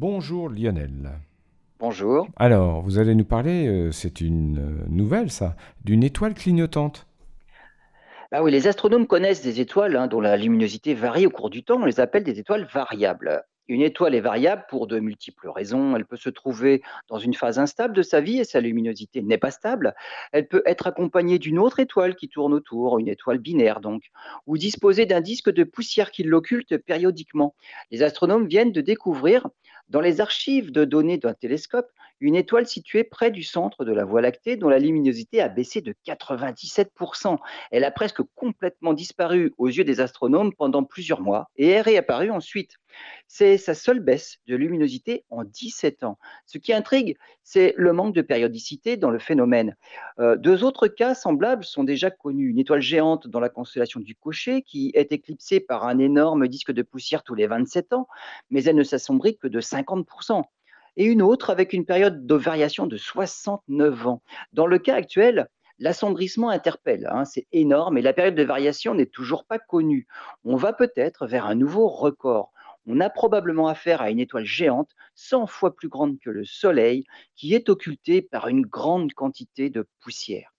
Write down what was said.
Bonjour Lionel. Bonjour. Alors, vous allez nous parler, euh, c'est une euh, nouvelle ça, d'une étoile clignotante. Ah oui, les astronomes connaissent des étoiles hein, dont la luminosité varie au cours du temps. On les appelle des étoiles variables. Une étoile est variable pour de multiples raisons. Elle peut se trouver dans une phase instable de sa vie et sa luminosité n'est pas stable. Elle peut être accompagnée d'une autre étoile qui tourne autour, une étoile binaire donc, ou disposer d'un disque de poussière qui l'occulte périodiquement. Les astronomes viennent de découvrir dans les archives de données d'un télescope une étoile située près du centre de la Voie lactée dont la luminosité a baissé de 97%. Elle a presque complètement disparu aux yeux des astronomes pendant plusieurs mois et est réapparue ensuite. C'est sa seule baisse de luminosité en 17 ans. Ce qui intrigue, c'est le manque de périodicité dans le phénomène. Euh, deux autres cas semblables sont déjà connus. Une étoile géante dans la constellation du Cocher qui est éclipsée par un énorme disque de poussière tous les 27 ans, mais elle ne s'assombrit que de 50% et une autre avec une période de variation de 69 ans. Dans le cas actuel, l'assombrissement interpelle, hein, c'est énorme et la période de variation n'est toujours pas connue. On va peut-être vers un nouveau record. On a probablement affaire à une étoile géante 100 fois plus grande que le Soleil qui est occultée par une grande quantité de poussière.